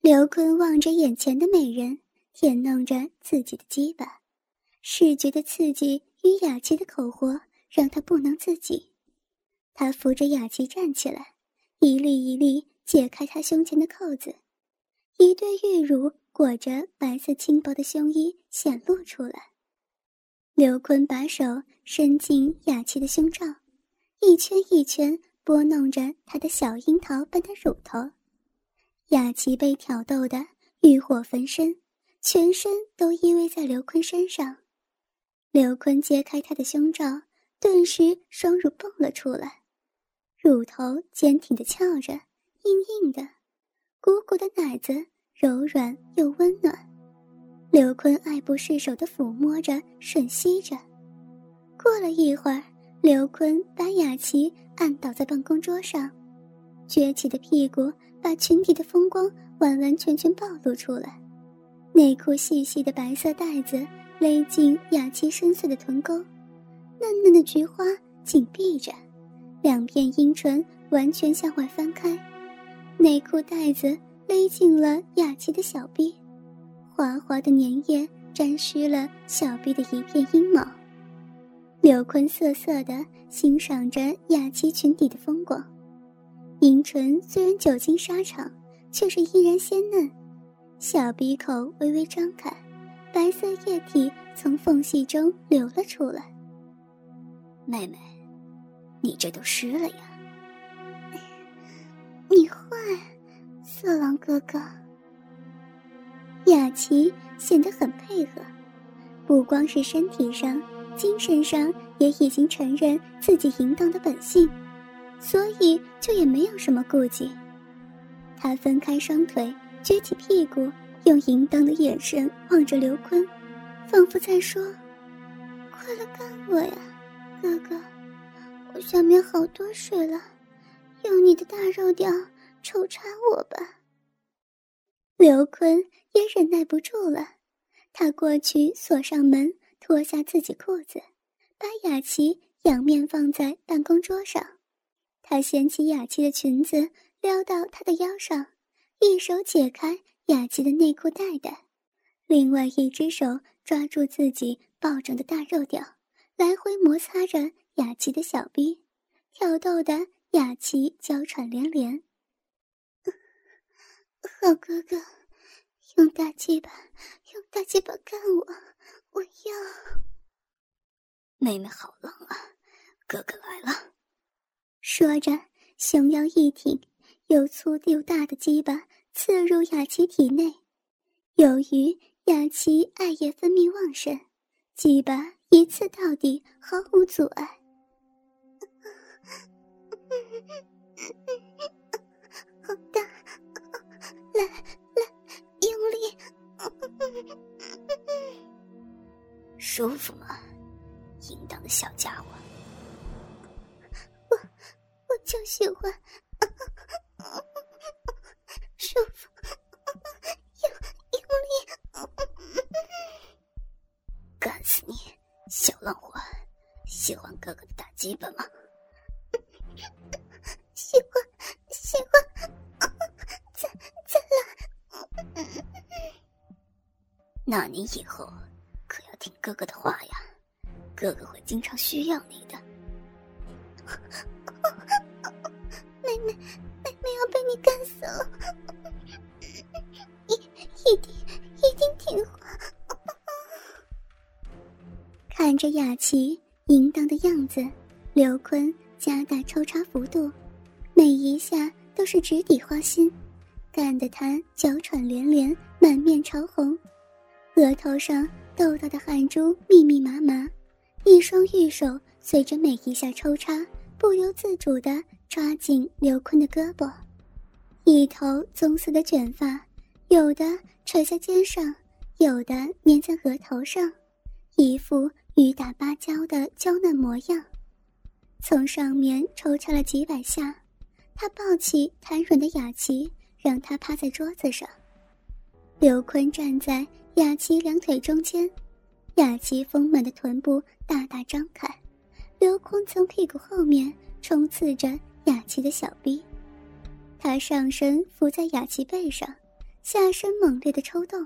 刘坤望着眼前的美人，舔弄着自己的鸡巴，视觉的刺激与雅琪的口活让他不能自己。他扶着雅琪站起来，一粒一粒解开她胸前的扣子，一对玉乳裹着白色轻薄的胸衣显露出来。刘坤把手伸进雅琪的胸罩，一圈一圈拨弄着她的小樱桃般的乳头。雅琪被挑逗得欲火焚身，全身都依偎在刘坤身上。刘坤揭开她的胸罩，顿时双乳蹦了出来，乳头坚挺的翘着，硬硬的，鼓鼓的奶子柔软又温暖。刘坤爱不释手的抚摸着，吮吸着。过了一会儿，刘坤把雅琪按倒在办公桌上，撅起的屁股。把裙底的风光完完全全暴露出来，内裤细细的白色带子勒进雅琪深邃的臀沟，嫩嫩的菊花紧闭着，两片阴唇完全向外翻开，内裤带子勒进了雅琪的小臂，滑滑的粘液沾湿了小臂的一片阴毛。刘坤涩涩的欣赏着雅琪裙底的风光。阴唇虽然久经沙场，却是依然鲜嫩，小鼻口微微张开，白色液体从缝隙中流了出来。妹妹，你这都湿了呀！你坏，色狼哥哥。雅琪显得很配合，不光是身体上，精神上也已经承认自己淫荡的本性。所以就也没有什么顾忌。他分开双腿，撅起屁股，用淫荡的眼神望着刘坤，仿佛在说：“快来干我呀，哥哥！我下面好多水了，用你的大肉屌抽插我吧。”刘坤也忍耐不住了，他过去锁上门，脱下自己裤子，把雅琪仰面放在办公桌上。他掀起雅琪的裙子，撩到她的腰上，一手解开雅琪的内裤带带，另外一只手抓住自己暴涨的大肉屌，来回摩擦着雅琪的小臂，挑逗的雅琪娇喘连连。好哥哥，用大鸡巴，用大鸡巴干我，我要。妹妹好冷啊，哥哥来了。说着，熊腰一挺，又粗又大的鸡巴刺入雅琪体内。由于雅琪爱液分泌旺盛，鸡巴一刺到底，毫无阻碍。好大，来来，用力，舒服吗，淫荡的小家伙？喜欢，舒服，用用力，干死你，小浪花！喜欢哥哥的大鸡巴吗？喜欢，喜欢，再再来！那你以后可要听哥哥的话呀，哥哥会经常需要你的。着雅琪淫荡的样子，刘坤加大抽插幅度，每一下都是直抵花心，干得他娇喘连连，满面潮红，额头上豆豆的汗珠密密麻麻，一双玉手随着每一下抽插，不由自主的。抓紧刘坤的胳膊，一头棕色的卷发，有的垂在肩上，有的粘在额头上，一副雨打芭蕉的娇嫩模样。从上面抽插了几百下，他抱起瘫软的雅琪，让她趴在桌子上。刘坤站在雅琪两腿中间，雅琪丰满的臀部大大张开，刘坤从屁股后面冲刺着。雅琪的小臂，他上身伏在雅琪背上，下身猛烈的抽动，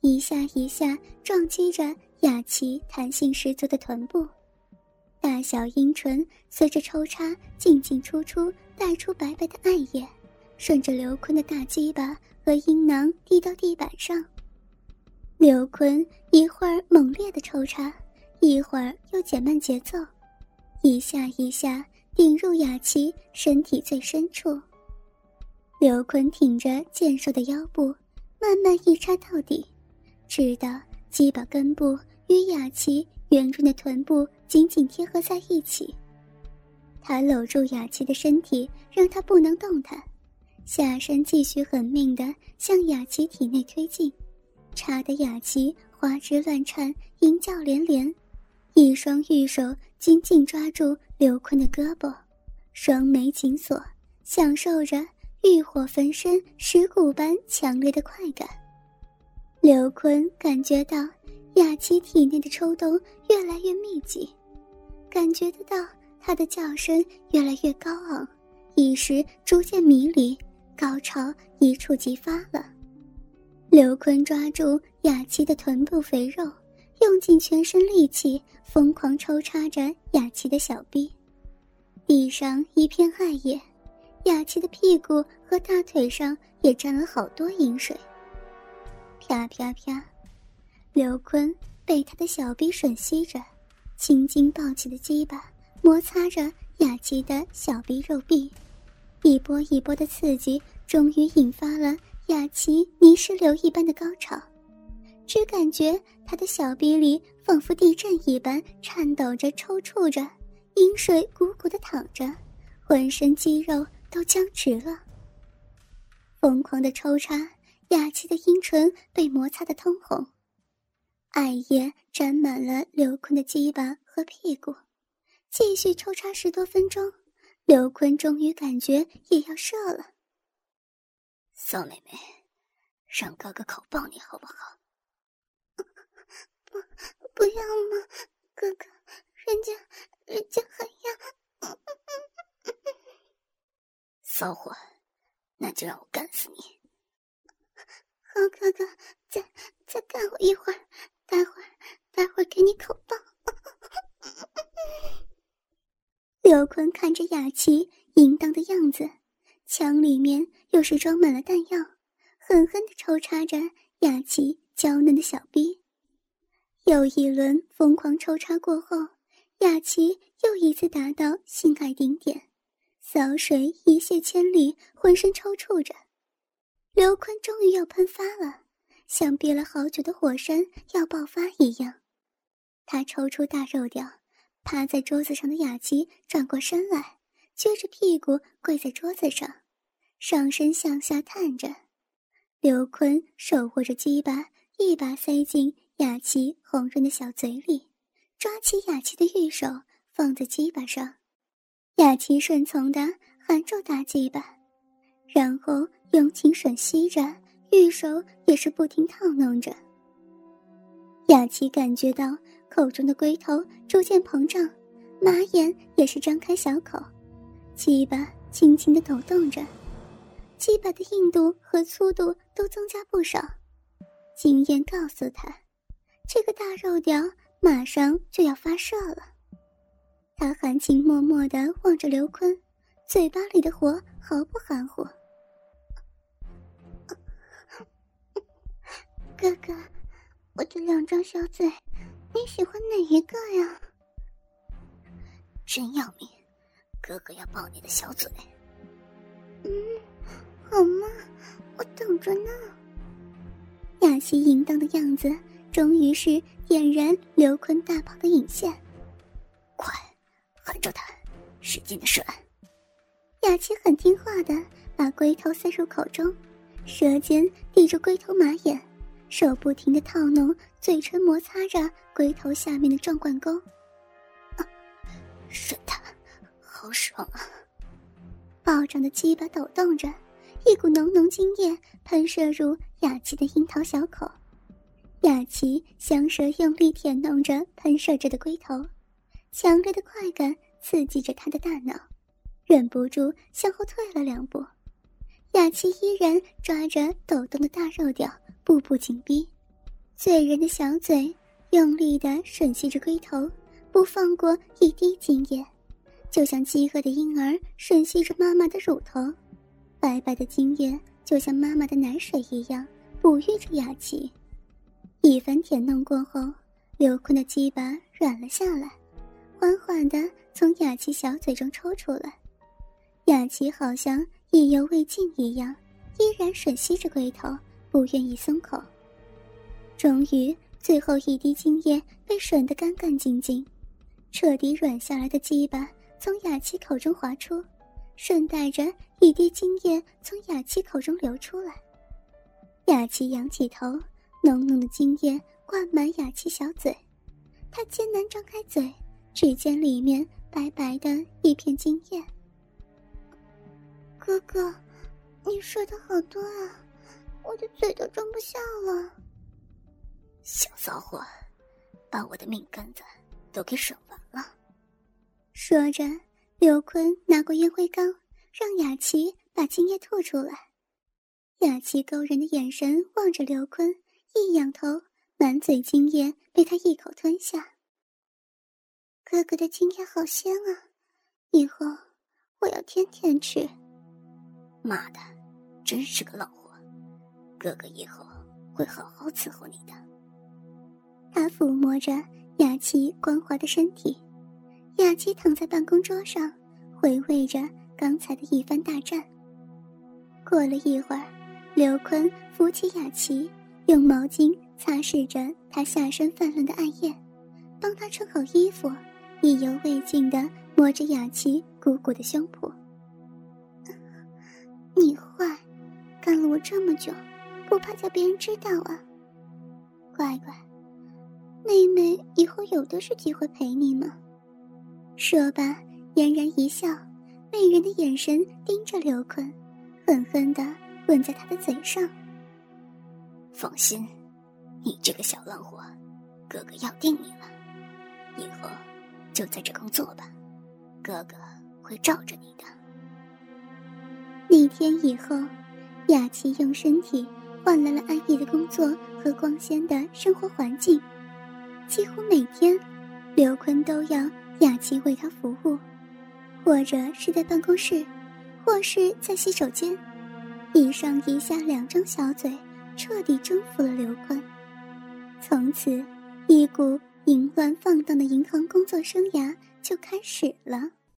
一下一下撞击着雅琪弹性十足的臀部，大小阴唇随着抽插进进出出，带出白白的艾叶，顺着刘坤的大鸡巴和阴囊滴到地板上。刘坤一会儿猛烈的抽插，一会儿又减慢节奏，一下一下顶入雅琪身体最深处。刘坤挺着健硕的腰部，慢慢一插到底，直到鸡巴根部与雅琪圆润的臀部紧紧贴合在一起。他搂住雅琪的身体，让她不能动弹，下身继续狠命的向雅琪体内推进。插得雅琪花枝乱颤，淫叫连连，一双玉手紧紧抓住刘坤的胳膊，双眉紧锁，享受着欲火焚身、蚀骨般强烈的快感。刘坤感觉到雅琪体内的抽动越来越密集，感觉得到她的叫声越来越高昂，意识逐渐迷离，高潮一触即发了。刘坤抓住雅琪的臀部肥肉，用尽全身力气，疯狂抽插着雅琪的小臂。地上一片艾叶，雅琪的屁股和大腿上也沾了好多饮水。啪啪啪，刘坤被他的小臂吮吸着，青筋暴起的鸡巴摩擦着雅琪的小臂肉壁，一波一波的刺激，终于引发了。雅琪泥石流一般的高潮，只感觉他的小臂里仿佛地震一般颤抖着、抽搐着，饮水鼓鼓的淌着，浑身肌肉都僵直了。疯狂的抽插，雅琪的阴唇被摩擦的通红，艾叶沾满了刘坤的鸡巴和屁股。继续抽插十多分钟，刘坤终于感觉也要射了。骚妹妹，让哥哥口爆你好不好？不，不要嘛，哥哥，人家，人家还要。骚货，那就让我干死你！好，哥哥，再再干我一会儿，待会儿，待会儿给你口爆。刘坤看着雅琪淫荡的样子。枪里面又是装满了弹药，狠狠地抽插着雅琪娇嫩的小臂。又一轮疯狂抽插过后，雅琪又一次达到性爱顶点，骚水一泻千里，浑身抽搐着。刘坤终于要喷发了，像憋了好久的火山要爆发一样。他抽出大肉屌，趴在桌子上的雅琪转过身来，撅着屁股跪在桌子上。上身向下探着，刘坤手握着鸡巴，一把塞进雅琪红润的小嘴里，抓起雅琪的玉手放在鸡巴上，雅琪顺从的含住大鸡巴，然后用情吮吸着，玉手也是不停套弄着。雅琪感觉到口中的龟头逐渐膨胀，马眼也是张开小口，鸡巴轻轻的抖动着。鸡巴的硬度和粗度都增加不少，经验告诉他，这个大肉屌马上就要发射了。他含情脉脉地望着刘坤，嘴巴里的火毫不含糊。哥哥，我的两张小嘴，你喜欢哪一个呀？真要命，哥哥要抱你的小嘴。嗯。好吗？我等着呢。雅琪淫荡的样子，终于是点燃刘坤大炮的引线。快，含住他，使劲的射。雅琪很听话的把龟头塞入口中，舌尖抵住龟头马眼，手不停的套弄，嘴唇摩擦着龟头下面的壮冠沟。吮他，好爽啊！暴涨的鸡巴抖动着。一股浓浓精液喷射入雅琪的樱桃小口，雅琪香舌用力舔弄着喷射着的龟头，强烈的快感刺激着他的大脑，忍不住向后退了两步。雅琪依然抓着抖动的大肉屌，步步紧逼，醉人的小嘴用力的吮吸着龟头，不放过一滴精液，就像饥饿的婴儿吮吸着妈妈的乳头，白白的精液就像妈妈的奶水一样哺育着雅琪。一番舔弄过后，刘坤的鸡巴软了下来，缓缓的从雅琪小嘴中抽出来。雅琪好像意犹未尽一样，依然吮吸着龟头，不愿意松口。终于，最后一滴精液被吮得干干净净，彻底软下来的鸡巴从雅琪口中滑出，顺带着一滴精液从雅琪口中流出来。雅琪仰起头，浓浓的精液灌满雅琪小嘴，她艰难张开嘴，只见里面白白的一片精液。哥哥，你说的好多啊，我的嘴都装不下了。小骚货，把我的命根子都给省完了。说着，刘坤拿过烟灰缸，让雅琪把精液吐出来。雅琪勾人的眼神望着刘坤，一仰头，满嘴精液被他一口吞下。哥哥的精液好鲜啊，以后我要天天吃。妈的，真是个老！哥哥以后会好好伺候你的。他抚摸着雅琪光滑的身体，雅琪躺在办公桌上，回味着刚才的一番大战。过了一会儿，刘坤扶起雅琪，用毛巾擦拭着她下身泛滥的暗液，帮她穿好衣服，意犹未尽地摸着雅琪鼓鼓的胸脯。你坏，干了我这么久，不怕叫别人知道啊？乖乖，妹妹以后有的是机会陪你呢。说罢，嫣然一笑，媚人的眼神盯着刘坤，狠狠的吻在他的嘴上。放心，你这个小浪货，哥哥要定你了，以后就在这工作吧，哥哥会罩着你的。那天以后，雅琪用身体换来了安逸的工作和光鲜的生活环境。几乎每天，刘坤都要雅琪为他服务，或者是在办公室，或是在洗手间，一上一下两张小嘴，彻底征服了刘坤。从此，一股淫乱放荡的银行工作生涯就开始了。